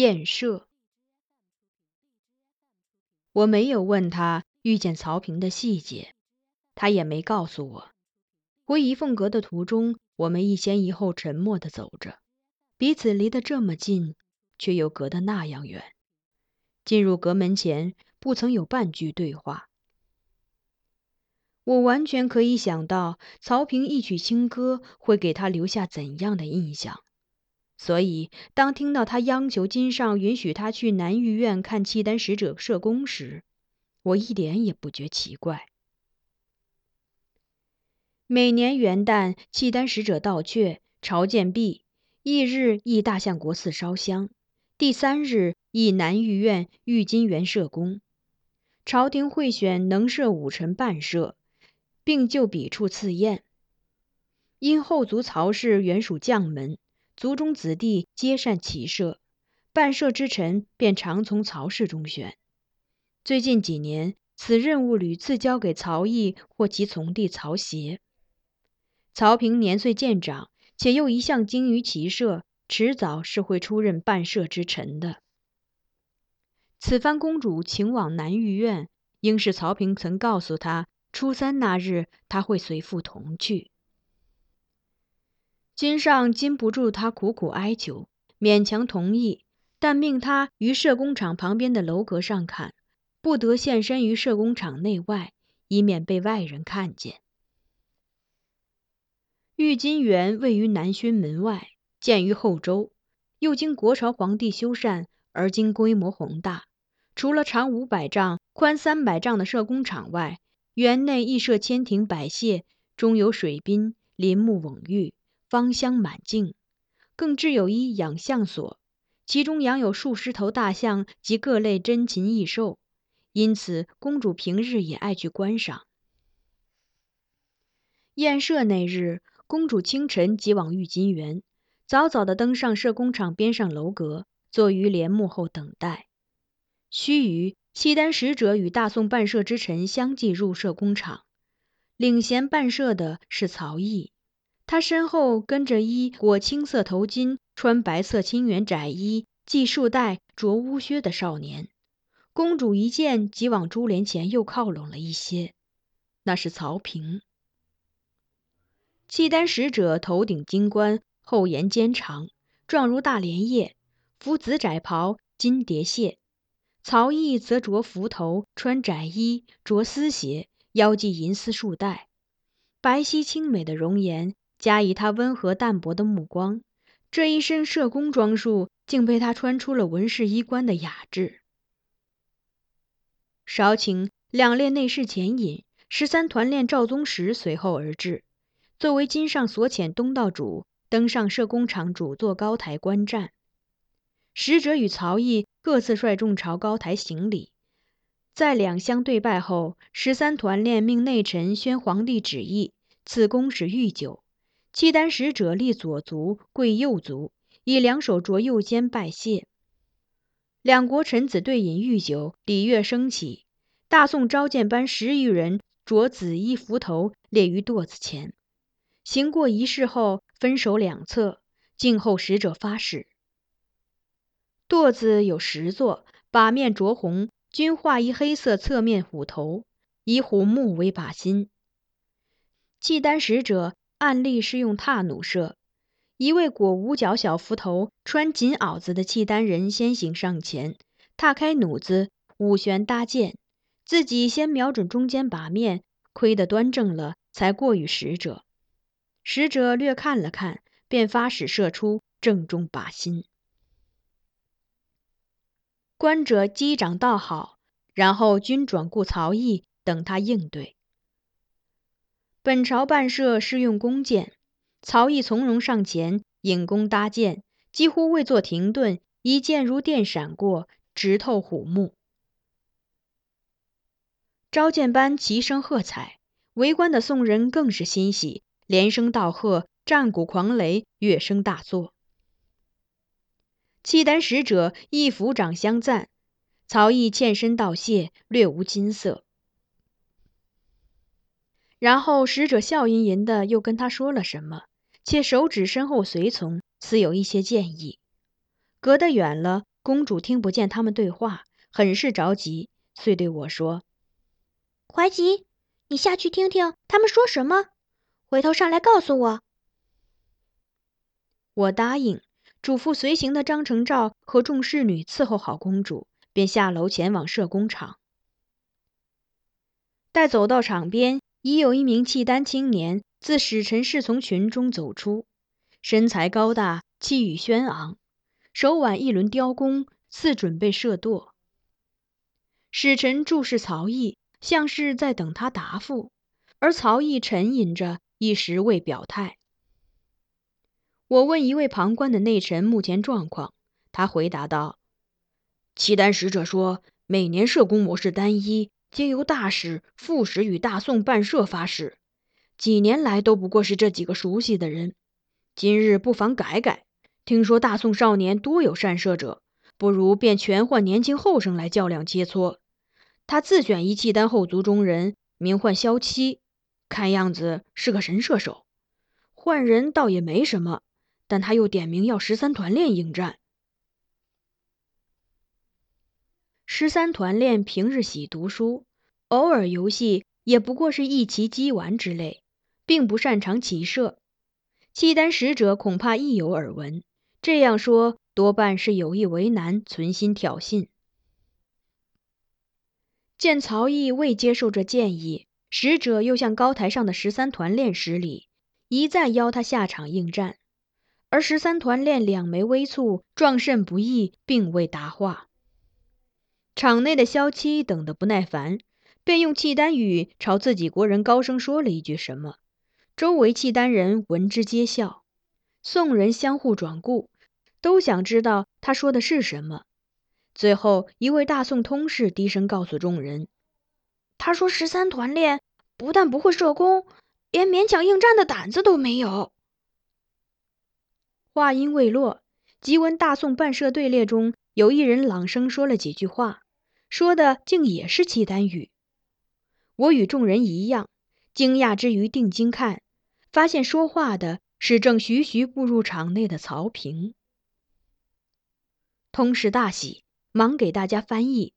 宴社，我没有问他遇见曹平的细节，他也没告诉我。回仪凤阁的途中，我们一先一后沉默地走着，彼此离得这么近，却又隔得那样远。进入阁门前，不曾有半句对话。我完全可以想到曹平一曲清歌会给他留下怎样的印象。所以，当听到他央求金上允许他去南御苑看契丹使者射宫时，我一点也不觉奇怪。每年元旦，契丹使者到阙朝见毕，翌日诣大相国寺烧香，第三日诣南御苑御金园射宫。朝廷会选能射武臣半射，并就笔处赐宴。因后族曹氏原属将门。族中子弟皆善骑射，半射之臣便常从曹氏中选。最近几年，此任务屡次交给曹毅或其从弟曹协。曹平年岁渐长，且又一向精于骑射，迟早是会出任半射之臣的。此番公主请往南御苑，应是曹平曾告诉他，初三那日他会随父同去。君上禁不住他苦苦哀求，勉强同意，但命他于社工厂旁边的楼阁上看，不得现身于社工厂内外，以免被外人看见。玉金园位于南薰门外，建于后周，又经国朝皇帝修缮，而今规模宏大。除了长五百丈、宽三百丈的社工厂外，园内亦设千亭百榭，中有水滨，林木蓊郁。芳香满径，更置有一养象所，其中养有数十头大象及各类珍禽异兽，因此公主平日也爱去观赏。宴射那日，公主清晨即往御金园，早早的登上社工厂边上楼阁，坐于帘幕后等待。须臾，契丹使者与大宋办社之臣相继入社工厂，领衔办社的是曹毅。他身后跟着一裹青色头巾、穿白色青圆窄衣、系束带、着乌靴的少年。公主一见，即往珠帘前又靠拢了一些。那是曹平。契丹使者头顶金冠，后沿肩长，状如大莲叶，服紫窄袍，金蝶蟹。曹毅则着幞头，穿窄衣，着丝鞋，腰系银丝束带，白皙清美的容颜。加以他温和淡泊的目光，这一身社工装束竟被他穿出了文士衣冠的雅致。少顷，两列内侍前引，十三团练赵宗实随后而至。作为金上所遣东道主，登上社工厂主座高台观战。使者与曹毅各自率众朝高台行礼。在两相对拜后，十三团练命内臣宣皇帝旨意，赐公使御酒。契丹使者立左足，跪右足，以两手着右肩拜谢。两国臣子对饮御酒，礼乐升起。大宋召见班十余人着紫衣幞头，列于垛子前。行过仪式后，分守两侧，静候使者发誓。垛子有十座，把面着红，均画一黑色侧面虎头，以虎目为靶心。契丹使者案例是用踏弩射。一位裹五角小幞头、穿锦袄子的契丹人先行上前，踏开弩子，五旋搭箭，自己先瞄准中间把面，窥得端正了，才过与使者。使者略看了看，便发矢射出，正中靶心。观者击掌道好，然后均转顾曹毅，等他应对。本朝办射是用弓箭，曹毅从容上前引弓搭箭，几乎未作停顿，一箭如电闪过，直透虎目。召见班齐声喝彩，围观的宋人更是欣喜，连声道贺，战鼓狂雷，乐声大作。契丹使者亦抚掌相赞，曹毅欠身道谢，略无金色。然后使者笑吟吟的又跟他说了什么，且手指身后随从，似有一些建议。隔得远了，公主听不见他们对话，很是着急，遂对我说：“怀吉，你下去听听他们说什么，回头上来告诉我。”我答应。嘱咐随行的张承照和众侍女伺候好公主，便下楼前往射弓场。待走到场边，已有一名契丹青年自使臣侍从群中走出，身材高大，气宇轩昂，手挽一轮雕弓，似准备射舵。使臣注视曹毅，像是在等他答复，而曹毅沉吟着，一时未表态。我问一位旁观的内臣目前状况，他回答道：“契丹使者说，每年射弓模式单一，皆由大使、副使与大宋办社发誓，几年来都不过是这几个熟悉的人。今日不妨改改，听说大宋少年多有善射者，不如便全换年轻后生来较量切磋。他自选一契丹后族中人，名唤萧七，看样子是个神射手。换人倒也没什么。”但他又点名要十三团练应战。十三团练平日喜读书，偶尔游戏也不过是一棋击玩之类，并不擅长骑射。契丹使者恐怕亦有耳闻，这样说多半是有意为难，存心挑衅。见曹毅未接受这建议，使者又向高台上的十三团练施礼，一再邀他下场应战。而十三团练两眉微蹙，壮甚不易，并未答话。场内的萧七等得不耐烦，便用契丹语朝自己国人高声说了一句什么。周围契丹人闻之皆笑，宋人相互转顾，都想知道他说的是什么。最后一位大宋通事低声告诉众人：“他说十三团练不但不会射弓，连勉强应战的胆子都没有。”话音未落，即闻大宋办社队列中有一人朗声说了几句话，说的竟也是契丹语。我与众人一样，惊讶之余定睛看，发现说话的是正徐徐步入场内的曹平。通事大喜，忙给大家翻译。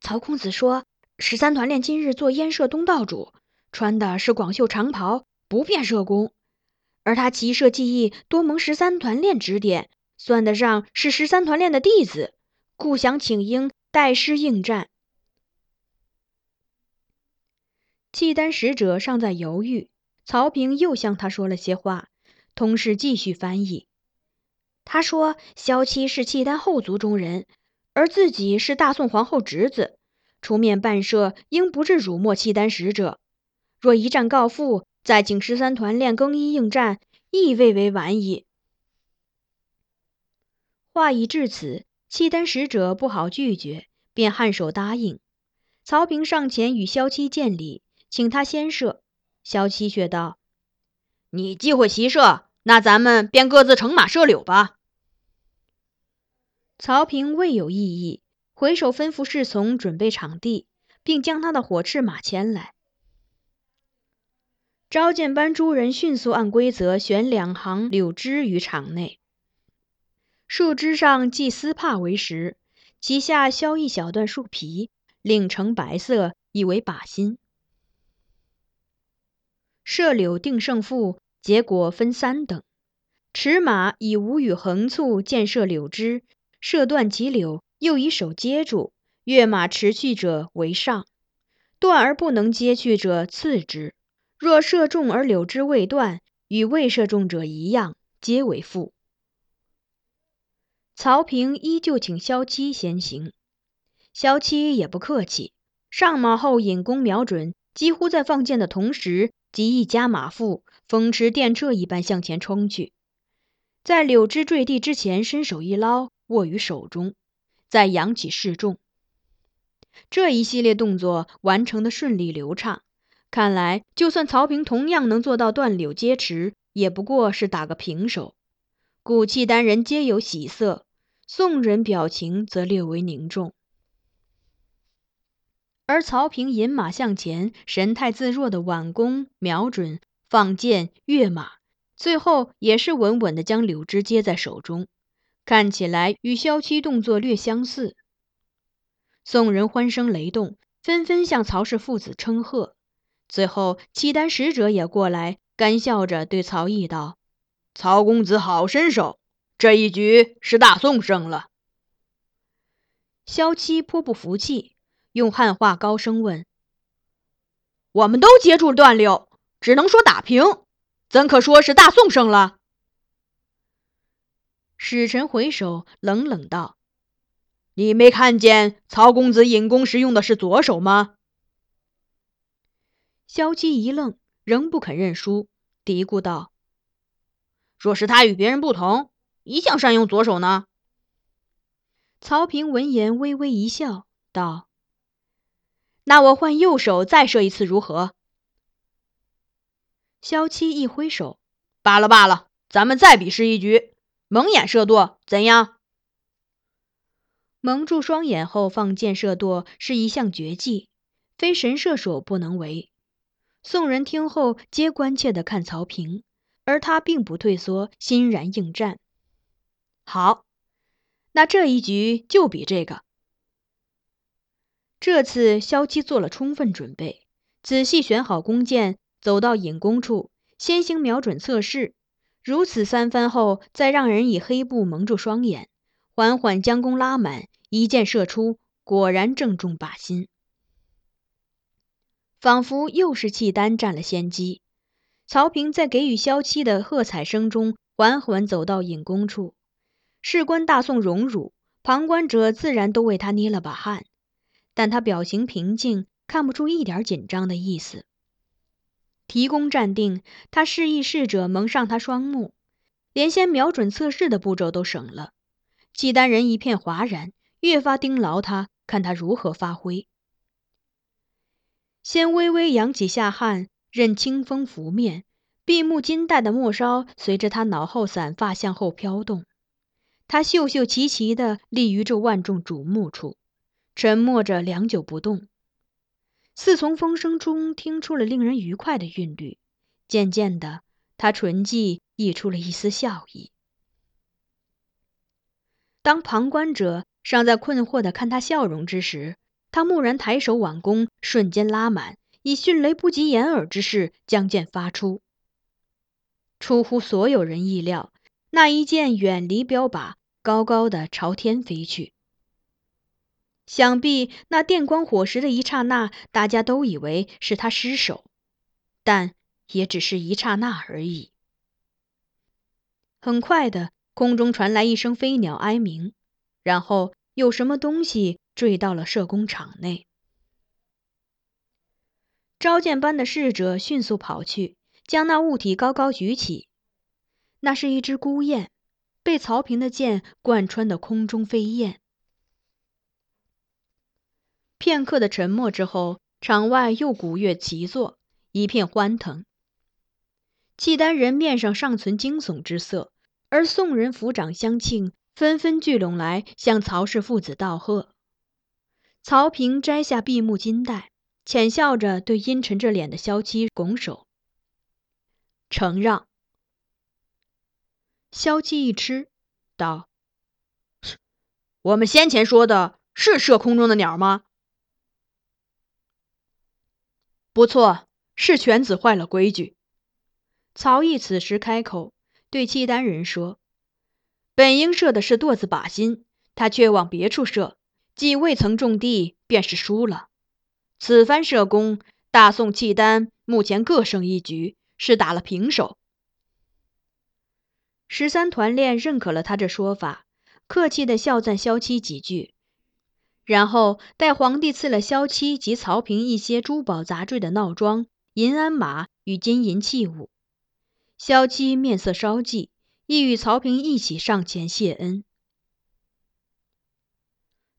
曹公子说，十三团练今日做燕社东道主，穿的是广袖长袍，不便射弓。而他骑射技艺多蒙十三团练指点，算得上是十三团练的弟子，故想请缨带师应战。契丹使者尚在犹豫，曹平又向他说了些话，通事继续翻译。他说：“萧七是契丹后族中人，而自己是大宋皇后侄子，出面办社，应不至辱没契丹使者。若一战告负。”再请十三团练更衣应战，亦未为晚矣。话已至此，契丹使者不好拒绝，便颔首答应。曹平上前与萧七见礼，请他先射。萧七却道：“你忌讳骑射，那咱们便各自乘马射柳吧。”曹平未有异议，回首吩咐侍从准备场地，并将他的火赤马牵来。召见班诸人迅速按规则选两行柳枝于场内，树枝上系丝帕为实，其下削一小段树皮，另成白色，以为靶心。射柳定胜负，结果分三等：持马以无羽横簇箭射柳枝，射断其柳，又以手接住，跃马持去者为上；断而不能接去者次之。若射中而柳枝未断，与未射中者一样，皆为负。曹平依旧请萧七先行，萧七也不客气，上马后引弓瞄准，几乎在放箭的同时，即一加马腹，风驰电掣一般向前冲去，在柳枝坠地之前，伸手一捞，握于手中，再扬起示众。这一系列动作完成的顺利流畅。看来，就算曹平同样能做到断柳接持，也不过是打个平手。古契丹人皆有喜色，宋人表情则略为凝重。而曹平引马向前，神态自若的挽弓、瞄准、放箭、跃马，最后也是稳稳的将柳枝接在手中，看起来与萧七动作略相似。宋人欢声雷动，纷纷向曹氏父子称贺。最后，契丹使者也过来，干笑着对曹毅道：“曹公子好身手，这一局是大宋胜了。”萧七颇不服气，用汉话高声问：“我们都接住断柳，只能说打平，怎可说是大宋胜了？”使臣回首，冷冷道：“你没看见曹公子引弓时用的是左手吗？”萧七一愣，仍不肯认输，嘀咕道：“若是他与别人不同，一向善用左手呢？”曹平闻言微微一笑，道：“那我换右手再射一次如何？”萧七一挥手：“罢了罢了，咱们再比试一局，蒙眼射舵，怎样？”蒙住双眼后放箭射舵是一项绝技，非神射手不能为。宋人听后，皆关切地看曹平，而他并不退缩，欣然应战。好，那这一局就比这个。这次萧七做了充分准备，仔细选好弓箭，走到引弓处，先行瞄准测试。如此三番后，再让人以黑布蒙住双眼，缓缓将弓拉满，一箭射出，果然正中靶心。仿佛又是契丹占了先机。曹平在给予萧七的喝彩声中，缓缓走到引弓处。事关大宋荣辱，旁观者自然都为他捏了把汗。但他表情平静，看不出一点紧张的意思。提弓站定，他示意侍者蒙上他双目，连先瞄准测试的步骤都省了。契丹人一片哗然，越发盯牢他，看他如何发挥。先微微扬起下颔，任清风拂面，闭目金带的末梢随着他脑后散发向后飘动。他秀秀齐齐地立于这万众瞩目处，沉默着良久不动，似从风声中听出了令人愉快的韵律。渐渐的，他唇际溢出了一丝笑意。当旁观者尚在困惑地看他笑容之时，他蓦然抬手挽弓，瞬间拉满，以迅雷不及掩耳之势将箭发出。出乎所有人意料，那一箭远离标靶，高高的朝天飞去。想必那电光火石的一刹那，大家都以为是他失手，但也只是一刹那而已。很快的，空中传来一声飞鸟哀鸣，然后有什么东西。坠到了射弓场内，召见班的侍者迅速跑去，将那物体高高举起。那是一只孤雁，被曹平的剑贯穿的空中飞燕。片刻的沉默之后，场外又鼓乐齐作，一片欢腾。契丹人面上尚存惊悚之色，而宋人抚掌相庆，纷纷聚拢来向曹氏父子道贺。曹平摘下闭目金带，浅笑着对阴沉着脸的萧七拱手，承让。萧七一吃，道：“我们先前说的是射空中的鸟吗？”不错，是犬子坏了规矩。曹毅此时开口，对契丹人说：“本应射的是垛子靶心，他却往别处射，既未曾中地，便是输了。此番射功，大宋契丹目前各胜一局，是打了平手。”十三团练认可了他这说法，客气地笑赞萧七几句。然后待皇帝赐了萧七及曹平一些珠宝杂坠的闹装、银鞍马与金银器物，萧七面色稍霁，亦与曹平一起上前谢恩。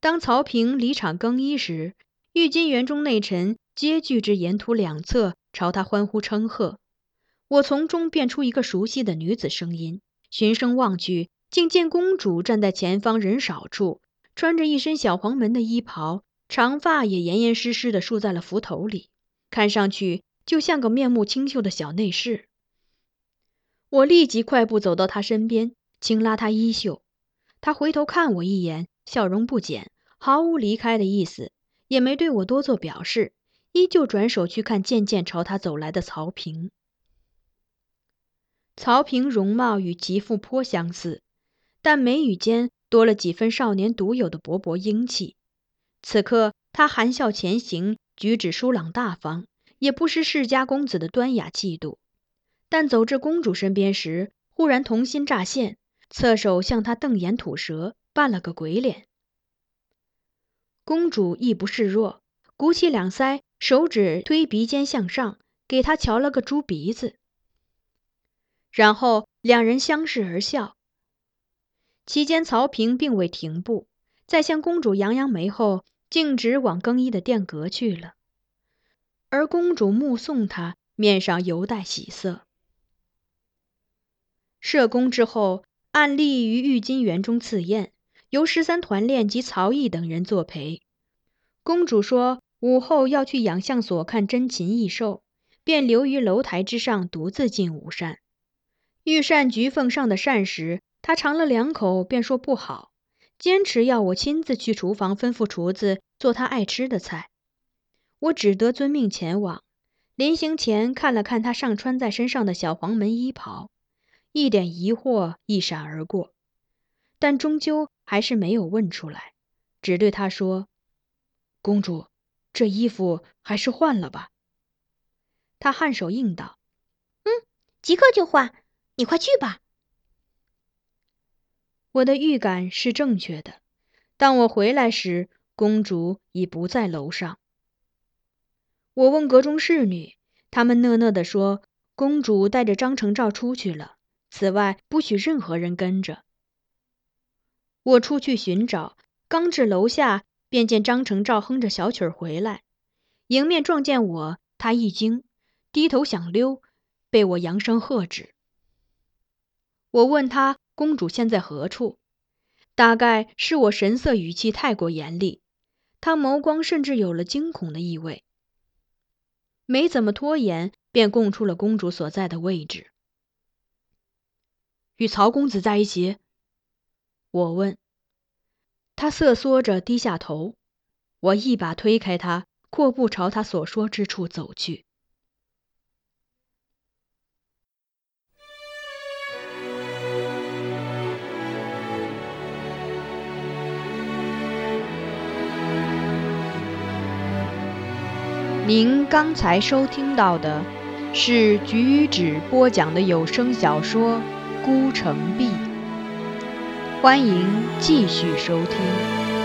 当曹平离场更衣时，御金园中内臣皆聚至沿途两侧，朝他欢呼称贺。我从中辨出一个熟悉的女子声音，循声望去，竟见公主站在前方人少处。穿着一身小黄门的衣袍，长发也严严实实的束在了幞头里，看上去就像个面目清秀的小内侍。我立即快步走到他身边，轻拉他衣袖。他回头看我一眼，笑容不减，毫无离开的意思，也没对我多做表示，依旧转手去看渐渐朝他走来的曹平。曹平容貌与吉富颇相似，但眉宇间。多了几分少年独有的勃勃英气。此刻他含笑前行，举止疏朗大方，也不失世家公子的端雅气度。但走至公主身边时，忽然童心乍现，侧手向她瞪眼吐舌，扮了个鬼脸。公主亦不示弱，鼓起两腮，手指推鼻尖向上，给他瞧了个猪鼻子。然后两人相视而笑。期间，曹平并未停步，在向公主扬扬眉后，径直往更衣的殿阁去了。而公主目送他，面上犹带喜色。射宫之后，按例于御金园中赐宴，由十三团练及曹毅等人作陪。公主说午后要去养象所看珍禽异兽，便留于楼台之上，独自进午膳。御膳局奉上的膳食。他尝了两口，便说不好，坚持要我亲自去厨房吩咐厨子做他爱吃的菜。我只得遵命前往。临行前看了看他上穿在身上的小黄门衣袍，一点疑惑一闪而过，但终究还是没有问出来，只对他说：“公主，这衣服还是换了吧。”他颔首应道：“嗯，即刻就换。你快去吧。”我的预感是正确的。当我回来时，公主已不在楼上。我问阁中侍女，她们讷讷地说：“公主带着张成照出去了，此外不许任何人跟着。”我出去寻找，刚至楼下，便见张成照哼着小曲儿回来，迎面撞见我，他一惊，低头想溜，被我扬声喝止。我问他。公主现在何处？大概是我神色语气太过严厉，他眸光甚至有了惊恐的意味。没怎么拖延，便供出了公主所在的位置。与曹公子在一起？我问。他瑟缩着低下头，我一把推开他，阔步朝他所说之处走去。您刚才收听到的是菊止播讲的有声小说《孤城闭》，欢迎继续收听。